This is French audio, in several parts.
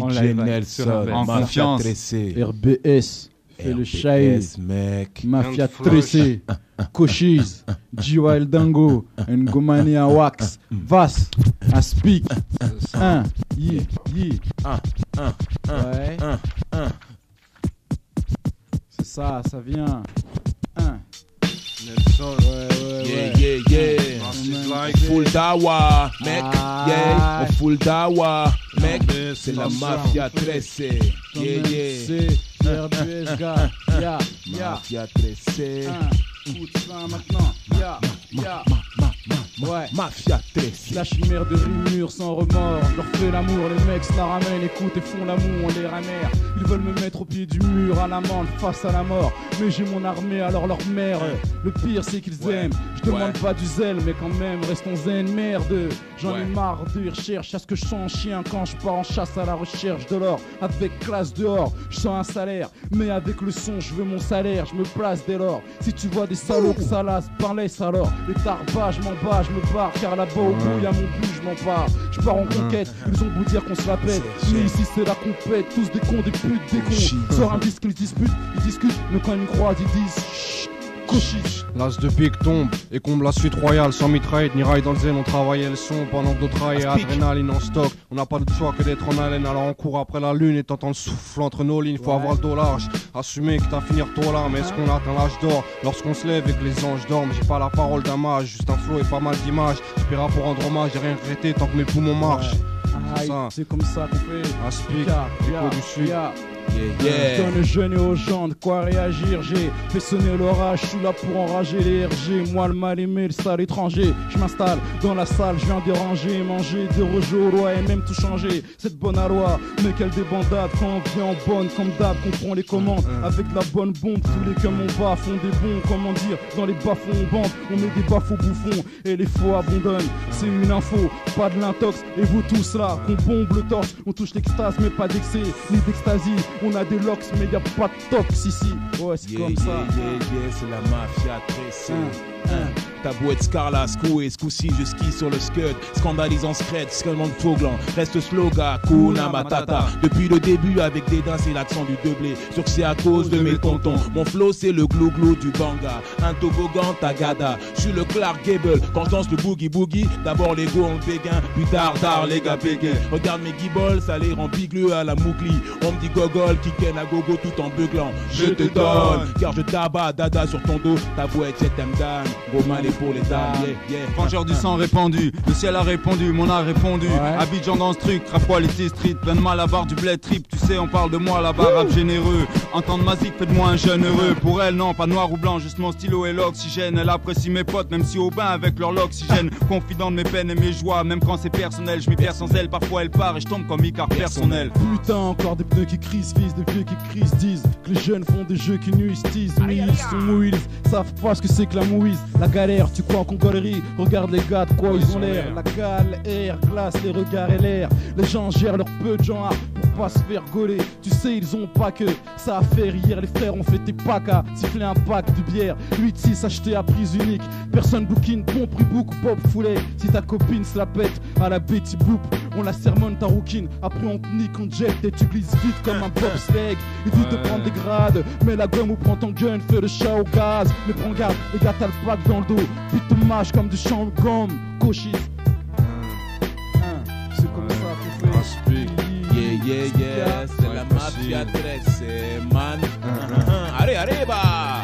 En DJ live, Nelson, en Mafia confiance. Tressé. RBS, fait le mec. Mafia. Tressé, Cochise, G-Wild Dango, Ngomania Wax, Vas, Aspic, un, yi, yi. Un, un, un, Ouais. un, un. C'est ça, ça vient. Un. Nelson. Ouais, ouais, Yeah, ouais. yeah, yeah. Massive like Full dawa, mec. Ah. Yeah, au full dawa, mec. C'est la mafia tressée. Yeah, yeah. C'est RBS, gars. Ya, ya. Mafia tressée. Un. Écoute ça maintenant. Ouais. Mafia tressée. Lâche une mer de rumeurs sans remords. Je leur fais l'amour, les mecs se la ramènent, écoute et font l'amour, on les ramère. Ils veulent me mettre au pied du mur, à l'amende, face à la mort. Mais j'ai mon armée, alors leur mère. Le pire, c'est qu'ils Ouais. aiment. Je demande Ouais. pas du zèle, mais quand même, restons zen, merde. J'en ai marre de recherche à ce que je sens un chien quand je pars en chasse à la recherche de l'or. Avec classe dehors, je sens un salaire. Mais avec le son, je veux mon salaire, je me place dès lors. Si tu vois des salauds que ça lasse, laisse alors. Les tarbas, je m'en bats, je me barre, car là-bas au bout, y a mon but, je m'en pars. Je pars en conquête, ils ont beau dire qu'on se la pète. Mais ici, c'est la compète, tous des cons, des putes, des cons. Sort un disque, ils disputent, ils discutent, mais quand ils me croisent, ils disent. L'as de pique tombe et comble la suite royale sans mitraillette ni rail dans le zen. On travaillait le son pendant que d'autres traillaient adrénaline en stock. On n'a pas de choix que d'être en haleine. Alors on court après la lune et t'entends le souffle entre nos lignes. Faut avoir le dos large. Assumer que t'as finir tôt là. Mais est-ce qu'on atteint l'âge d'or? Lorsqu'on se lève et que les anges dorment J'ai pas la parole d'un mage, juste un flow et pas mal d'images. J'espère pour rendre hommage, j'ai rien regretté tant que mes poumons marchent. C'est comme ça qu'on fait. Aspic, ya, du sud. Yeah, Je yeah. donne jeunes et aux gens de quoi réagir? J'ai fait sonner l'orage, je suis là pour enrager les RG. Moi, le mal aimé, le sale étranger. Je m'installe dans la salle, je viens déranger, manger, déroger au roi et même tout changer. Cette bonne loi, mais quelle débandade quand on vient en bonne, comme d'hab, qu'on prend les commandes. Avec de la bonne bombe, tous les comme on bat font des bons, comment dire, dans les bas on bande, on met des baffes au bouffon et les faux abandonnent. C'est une info, pas de l'intox, et vous tous là, qu'on bombe le torse, on touche l'extase, mais pas d'excès, ni d'extasie. On a des locks, mais y a pas de tox ici. Ouais, c'est Yeah, comme yeah, ça? yeah, c'est la mafia tressée. Un, un. T'as beau être Scarla, secoué, ce je skie sur le scud Scandalisant scred, seulement gland Reste slogan, Kuna Matata. Depuis le début avec dédain c'est l'accent du doublé. Sur c'est à cause de mes tontons. Mon flow c'est le glou-glou du banga. Un toboggan tagada. Je suis le Clark Gable. Quand je danse le boogie boogie D'abord l'ego en béguin Puis tard tard les gars bégayent Regarde mes guibolles ça les rend bigleux à la mougli On me dit gogol qui à gogo tout en beuglant. Je te donne Car je tabac dada sur ton dos. Ta voix est cette et pour les dames yeah, yeah. Vengeur du sang répandu, le ciel a répondu, mon art répondu. Ouais. Abidjan dans ce truc, Quality Street, plein de mal à barre du bled trip. Tu sais, on parle de moi là-bas, rap généreux. Entendre ma zik fait de moi un jeune heureux. Pour elle, non, pas noir ou blanc, juste mon stylo et l'oxygène. Elle apprécie mes potes, même si au bain avec leur l'oxygène. Confident de mes peines et mes joies, même quand c'est personnel. Je m'y perds sans elle, parfois elle part et je tombe comme Icar personnel. Putain, encore des pneus qui crissent, fils, des vieux qui crissent, disent que les jeunes font des jeux qui nuisent, disent, mais ils sont mouilles, savent pas ce que c'est que la mouise. La galère, tu crois qu'on galerie, regarde les gars de quoi ils ont l'air. La gale, air, glace, les regards et l'air. Les gens gèrent leur peu de genre pour pas se faire gauler. Tu sais, ils ont pas que ça à faire. Hier, les frères ont fait des packs à siffler un pack de bière. 8-6 acheté à prise unique. Personne bouquine, bon prix book pop foulet. Si ta copine se la pète à la Betty Boop, on la sermonne ta rouquine. Après, on te nique, on te jette et tu glisses vite comme un bobsleigh. Il dit de prendre des grades, mais la gomme ou prend ton gun, fais le chat au gaz. Mais prends garde, les gars, t'as le bac dans le dos. Puis te mâche comme du champ de gomme. Cochise. Hein, C'est comme ça qu'on fait. Yeah, yeah, c'est la mafia tressée, man. Allez, allez, bah!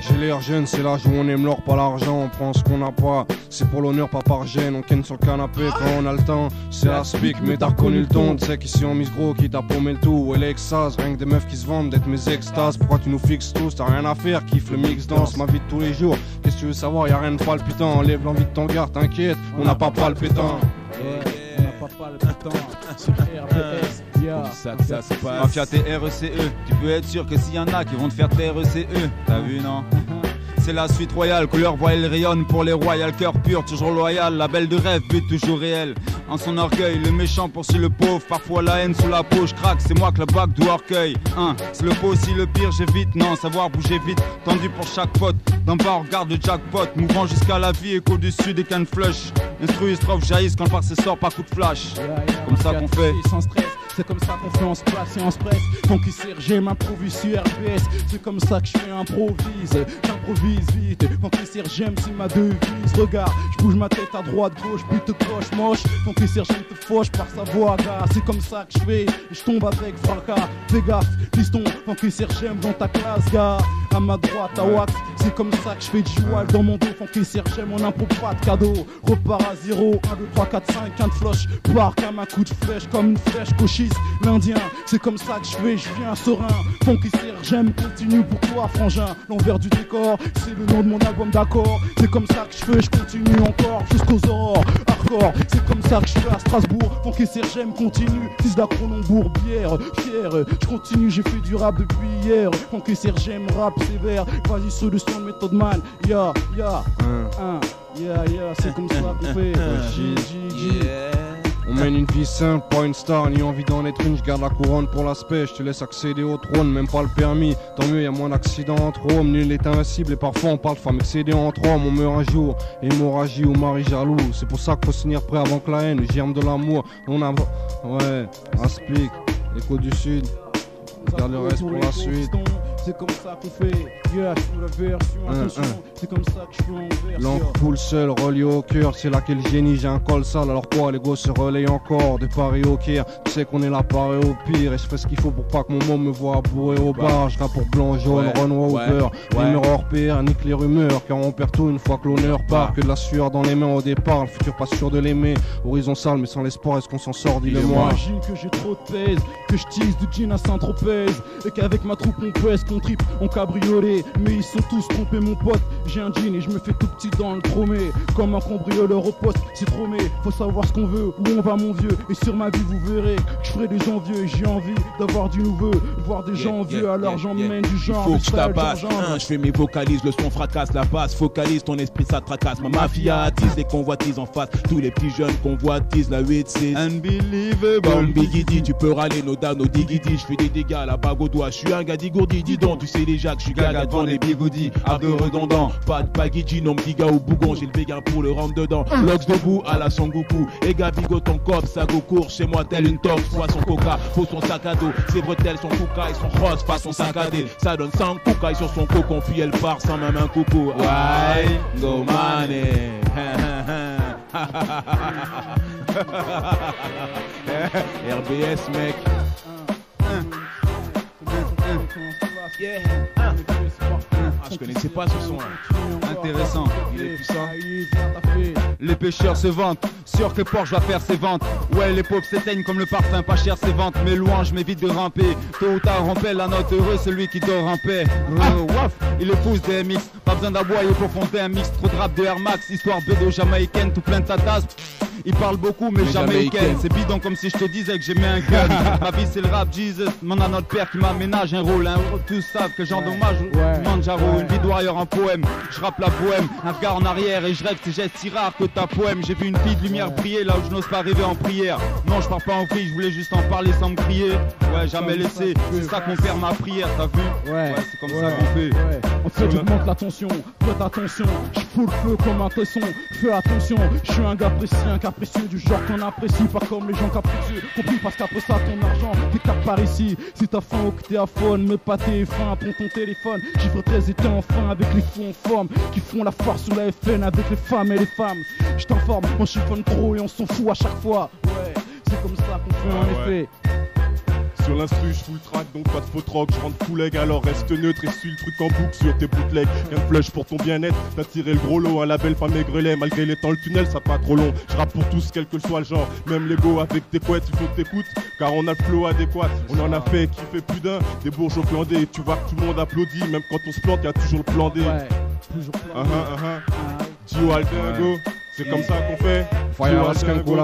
J'ai l'air jeune, c'est l'âge où on aime l'or, pas l'argent. On prend ce qu'on n'a pas, c'est pour l'honneur, pas par gêne. On ken sur le canapé quand on a le temps. C'est la speak, mais t'as reconnu le ton. Tu sais qu'ici on mise gros, qui t'a paumé le tout. Et l'extase, rien que des meufs qui se vendent d'être mes extases. Pourquoi tu nous fixes tous? T'as rien à faire, kiffe le mix danse, ma vie de tous les jours. Qu'est-ce que tu veux savoir? Y'a rien de palpitant. Enlève l'envie de ton gars, t'inquiète, on n'a pas palpitant. Ouais, le temps sur RBS. Yeah. Comme ça se passe. Mafia TRECE, E. tu peux être sûr que s'il y en a qui vont te faire TRECE, t'as vu non? C'est la suite royale, couleur voile rayonne pour les royales, cœur pur, toujours loyal, la belle de rêve, but toujours réel. En son orgueil, le méchant poursuit le pauvre, parfois la haine sous la peau, je craque, c'est moi que le bac du orgueil. Hein, c'est le pot aussi le pire, j'évite, non, savoir bouger vite, tendu pour chaque pote. D'en bas, on regarde le jackpot, mouvant jusqu'à la vie, écho du sud des cannes flush. Instru et strophe jaillissent quand le par sort par coup de flash. Comme ça qu'on fait. C'est comme ça qu'on fait en en presse. Funky Serge m'improvise sur RBS. C'est comme ça que je fais improvise. J'improvise vite. Funky Serge c'est ma devise. Regarde, je bouge ma tête à droite, gauche, puis te coche moche. Funky Serge te fauche par sa voix, gars. C'est comme ça que je fais. Je tombe avec fracas. Fais gaffe, piston. Funky Serge dans ta classe, gars. À ma droite, à wax. C'est comme ça que je fais du joual dans mon dos. Funky Serge on impôt pas de cadeau. Repart à 0, 1, 2, 3, 4, 5, 1 de floche. Part comme un coup de flèche, comme une flèche cochise. L'Indien, c'est comme ça que je fais, je viens serein. Funky Serge continue pour toi, frangin. L'envers du décor, c'est le nom de mon album d'accord. C'est comme ça que je fais, je continue encore jusqu'aux aurores. Hardcore, c'est comme ça que je fais à Strasbourg. Funky Serge continue, fils d'Acronombourg, bière, fier. Je continue, j'ai fait du rap depuis hier. Funky Serge rap sévère. Vas-y, sur méthode man. Ya, ya, un, ya, ya, c'est comme ça qu'on fait. On mène une vie simple, pas une star, ni envie d'en être une, je garde la couronne pour l'aspect, je te laisse accéder au trône, même pas le permis, tant mieux, y a moins d'accidents entre hommes, nul est invincible, et parfois on parle de femmes excédées entre hommes, on meurt un jour, hémorragie ou mari jaloux, c'est pour ça qu'il faut se tenir prêt avant que la haine, germe de l'amour, on a... Ouais, explique, l'écho du sud, je garde le reste pour la suite. C'est comme ça qu'on fait, yeah, sous la version, attention, c'est comme ça que je suis en version. L'encre coule seul, relié au cœur, c'est là qu'est le génie, j'ai un col sale, alors quoi, les gosses se relayent encore, de Paris au Caire, tu sais qu'on est là pareil au pire, et je fais ce qu'il faut pour pas que mon môme me voit bourré au bar, je pour blanc, jaune, Ouais, Renoir ouais, au beurre, ouais. rumeur hors pair, nique les rumeurs, car on perd tout une fois que l'honneur part, que de la sueur dans les mains au départ, le futur pas sûr de l'aimer, horizon sale, mais sans l'espoir, est-ce qu'on s'en sort, dis-le-moi. J'imagine que j'ai trop de pèse, que je tease du jean à Saint-Tropez. Et qu'avec ma troupe on pèse, qu'on tripe, on cabriolet. Mais ils sont tous trompés mon pote. J'ai un jean et je me fais tout petit dans le tromé. Comme un cambrioleur au poste, c'est tromé Faut savoir ce qu'on veut, où on va mon vieux? Et sur ma vie vous verrez que je ferai des envieux. Et j'ai envie d'avoir du nouveau, voir des gens vieux yeah, Alors yeah, j'emmène du genre Il faut que je tabasse. Hein, je fais mes vocalises, le son fracasse la basse. Focalise ton esprit, ça tracasse. Ma mafia. attise les convoitises en face. Tous les petits jeunes convoitisent la 8-6. Unbelievable. Bon bigidi, tu peux râler nos dames, nos digidi, je fais des dégâts à la bague au doigt, je suis un gars digourdi, tu sais déjà que je suis gaga devant les bigoudis, un peu redondant, pas de bagidji, non giga ou bougon, j'ai le vegan pour le rentre dedans, Lox debout à la Sangoku, et bigot ton cop, ça go court chez moi tel une top, soit son coca, faut son sac à dos, ses bretelles, son kouka et son rose, façon saccadé, ça donne 100 kouka sur son cocon, puis elle part sans même un coucou, aïe, go money. RBS mec. Ah, je connaissais pas ce son là. Intéressant. Il est puissant. Les pêcheurs se vantent, sûr que Porsche va faire ses ventes. Ouais, les pauvres s'éteignent comme le parfum, pas cher ses ventes. Mais louange m'évite de ramper. Tôt ou tard, la note heureux, celui qui dort en paix. Waf, il épouse des MX, pas besoin d'aboyer pour fonder un mix. Trop de rap de Air Max, histoire de jamaïcaine, tout plein de tatas. Il parle beaucoup, mais Mais jamais jamaïcaine. ken. C'est bidon comme si je te disais que j'aimais un gun. Ma vie, c'est le rap, Jesus. Mon a notre père qui m'aménage un rôle. Un rôle, tous savent que j'endommage. Ouais. Manjaro, Ouais. une vie de warrior en poème. Je rappe la poème, un regard en arrière et je rêve ces gestes si rares que ta poème. J'ai vu une fille de lumière briller là où je n'ose pas rêver en prière. Non, je pars pas en vrille, je voulais juste en parler sans me crier. Ouais, jamais laissé. C'est ça qu'on perd ma prière, t'as vu? Ouais, c'est comme ouais, ça qu'on fait. Ouais. En fait, j'augmente la tension, faites attention, le feu comme un tesson, fais attention, je suis un gars précis, un capricieux du genre qu'on apprécie, pas comme les gens capricieux, compris parce qu'après ça, ton argent, t'es cap par ici, si t'as faim ou que t'es à faune, mais pas t'es faim, prends ton téléphone, chiffre 13 et t'es enfin avec les fous en forme, qui font la force sous la FN avec les femmes et les femmes, je t'informe, on chiffonne trop et on s'en fout à chaque fois, ouais, c'est comme ça qu'on fait Ah en ouais. effet. Sur l'instru, je full track, donc pas de faux troc. Je rentre full leg, alors reste neutre et suis le truc en boucle sur tes bootlegs. Rien de flush pour ton bien-être, t'as tiré le gros lot, un label pas maigrelet. Malgré les temps, le tunnel, ça pas trop long. Je rappe pour tous, quel que soit le genre. Même l'ego avec tes couettes, il faut que t'écoutes, car on a le flow adéquat. On en a fait qui fait plus d'un, des bourgeois clandés. Tu vois que tout le monde applaudit, même quand on se plante, y a toujours le plan D. Ouais, toujours Ah ah ah ah. Dio Aldingo, c'est comme ça qu'on fait. Fire Askan pour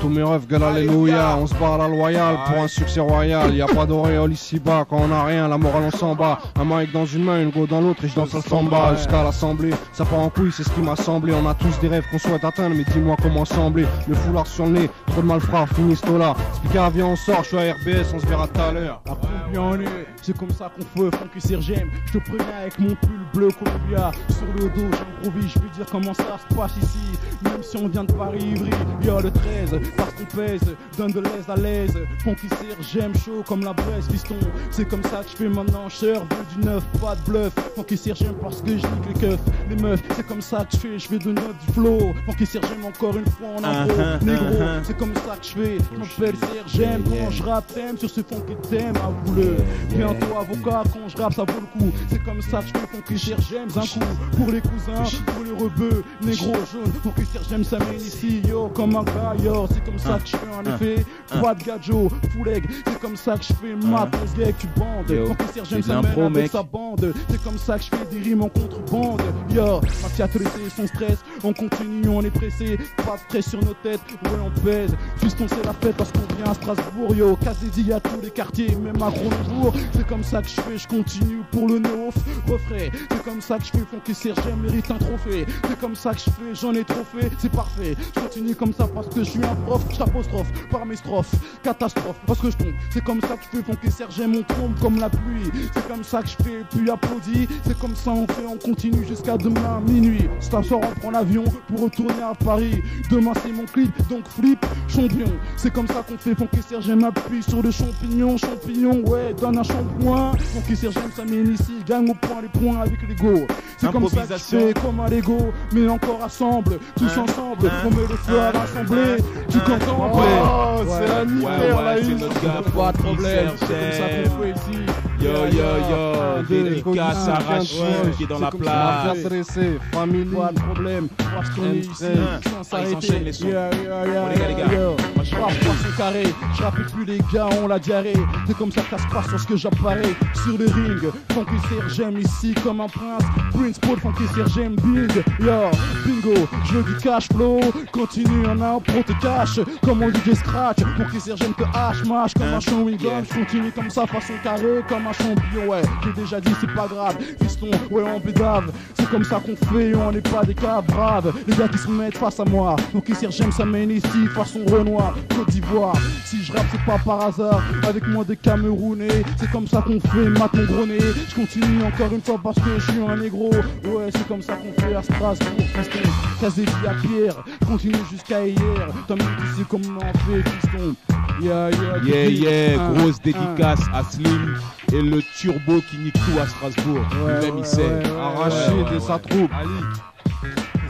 tous mes refs, gueule alléluia. On se barre à la loyale pour un succès royal. Y a pas d'auréole ici-bas quand on a rien, la morale on s'en bat. Un mic dans une main, une go dans l'autre et je danse le samba jusqu'à l'assemblée. Ça part en couille, c'est ce qui m'a semblé. On a tous des rêves qu'on souhaite atteindre, mais dis-moi comment sembler. Le foulard sur le nez, trop de malfrats, finis là. Speaker, viens, on sort, je suis à RBS, on se verra tout à l'heure. La bien c'est comme ça qu'on fait, Franck et Sergem. Je te préviens avec mon pull bleu Columbia sur le dos, j'improvise, je veux dire comment ça se passe ici. Même si on vient de Paris, Ivry, y'a le 13, parce qu'on pèse, donne de l'aise à l'aise. Sir, j'aime chaud comme la Bresse, fiston. C'est comme ça que je fais maintenant, cher, veux du neuf, pas de bluff. Sir, j'aime parce que je nique les keufs, les meufs. C'est comme ça que je fais, je fais de neuf du flow. Sir, j'aime encore une fois en impro, Uh-huh, négro. uh-huh. C'est comme ça que je fais, je m'appelle j'aime quand je rappe, sur ce funky thème, avoue-le. Bientôt avocat, quand je rappe, ça vaut le coup. C'est comme ça que je fais funky Sir, j'aime un coup. Pour les cousins, pour les rebeux, négro, jaune. Funky Sir, j'aime ça mène ici, yo, comme un gars, yo. C'est comme ça que je fais en effet. Pas de gadjo, full egg. C'est comme ça que je fais ma pose gay, tu bandes. Funky Sir, j'aime ça mène avec sa bande. C'est comme ça que je fais des rimes en contrebande. Yo, ma fiat laissé son stress. On continue, on est pressé. Pas de stress sur nos têtes. Ouais, on pèse. Fiston, c'est la fête parce qu'on vient à Strasbourg. Yo, Casédi à tous les quartiers, même à Cronenbourg. C'est comme ça que je fais, je continue pour le neuf refrain. C'est comme ça que je fais, Funky j'aime, mérite un trophée. C'est comme ça que je fais, j'en ai trop fait. C'est parfait. Je continue comme ça parce que je suis un prof. Je t'apostrophe par mes strophes. Catastrophe parce que je tombe. C'est comme ça que je fais, Funky Sir, j'aime, on tombe comme la pluie. C'est comme ça que je fais, puis applaudis. C'est comme ça on fait, on continue jusqu'à demain minuit. C'est un soir, on prend l'avion pour retourner à Paris. Demain c'est mon clip, donc flip, champion. C'est comme ça qu'on fait, Funky Sir, j'aime appuie sur le champignon, champignon, ouais, donne un shampoing. Funky Sir, j'aime ça mène ici, gagne au point les points avec l'ego. C'est comme ça que je fais, comme un Lego, mais encore assemble, tous ensemble, on met le feu à l'assemblée. Tu comprends, Oh, c'est la nuit, Ouais, c'est notre gars. Pas de Funky problème, Sir, c'est comme ça j'aime. qu'on fait ici. Yo, yo, yo, Un, dédicace un, à un, Rachid un, qui est dans la place. Mafia dressée, family. Pas de problème, ici M13. sans Ah, les sons. Bon, les gars, les gars. Moi, je carré, je plus les gars, on la diarrhée. C'est comme ça que ça se passe lorsque j'apparais sur le ring. Funky Sir, j'aime ici comme un prince. Prince Paul, Funky Sir, j'aime bing. Yo, bingo, je veux du cash flow. Continue en impro, te cache. Comme on dit des scratch. Funky Sir, j'aime que hache, mâche comme un chewing gum. Yeah. Je continue comme ça, façon carré, comme un champion. Ouais, j'ai déjà dit, c'est pas grave. Fiston, ouais, on bédave. C'est comme ça qu'on fait, on n'est pas des cas braves. Les gars qui se mettent face à moi. Funky Sir, j'aime ça mène ici, façon Renoir, Côte d'Ivoire. Si je rappe, c'est pas par hasard. Avec moi des Camerounais, c'est comme ça qu'on fait, mat mon gros nez. Je continue encore une fois parce que je suis un négro. Ouais, c'est comme ça qu'on fait à Strasbourg, fiston. Casé à Pierre, continue jusqu'à hier. Toi-même, tu sais comment on fait, fiston. Yeah, yeah, Yeah, yeah, un, grosse un. dédicace à Slim et le turbo qui nique tout à Strasbourg. Ouais, Lui-même, ouais, il sait. ouais, Arraché de sa troupe.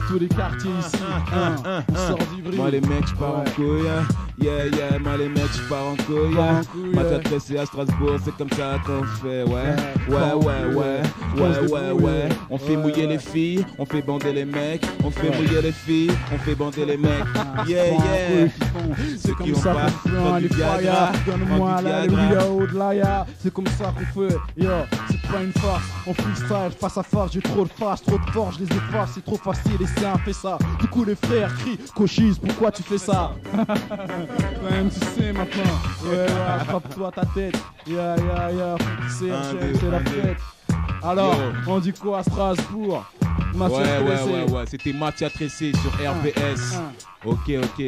Tous les quartiers ici. un, Un, un, on un. sort d'Ivry. Moi les mecs, je pars en Ouais. Hein. Yeah, yeah, moi les mecs, je pars en couille. Hein. Ma tête tressée à Strasbourg, c'est comme ça qu'on fait, ouais. Ouais, Ouais, ouais, ouais, ouais. ouais. On fait mouiller les filles, on fait bander les mecs, on fait mouiller les filles, on fait bander les mecs. Yeah, couille, yeah. Ceux C'est comme ça qu'on fait les Viagra, prends Donne-moi la. Louis de l'Aya. C'est comme ça qu'on fait. Yo, c'est pas une farce. On freestyle face à face. J'ai trop de face, trop de force. Je les efface. C'est trop facile. Et c'est un fait ça. Du coup, les frères crient Cochise, pourquoi tu fais ça? Toi-même, tu sais maintenant. Ouais, ouais, attrape-toi ta tête. Yeah, yeah, yeah. C'est Un, c'est- la un, fête. Alors, Yo. on dit quoi à Strasbourg? Ouais, Mathieu ouais, Tressé. ouais, ouais. C'était Mathia Tressé sur RBS. un. Ok, ok.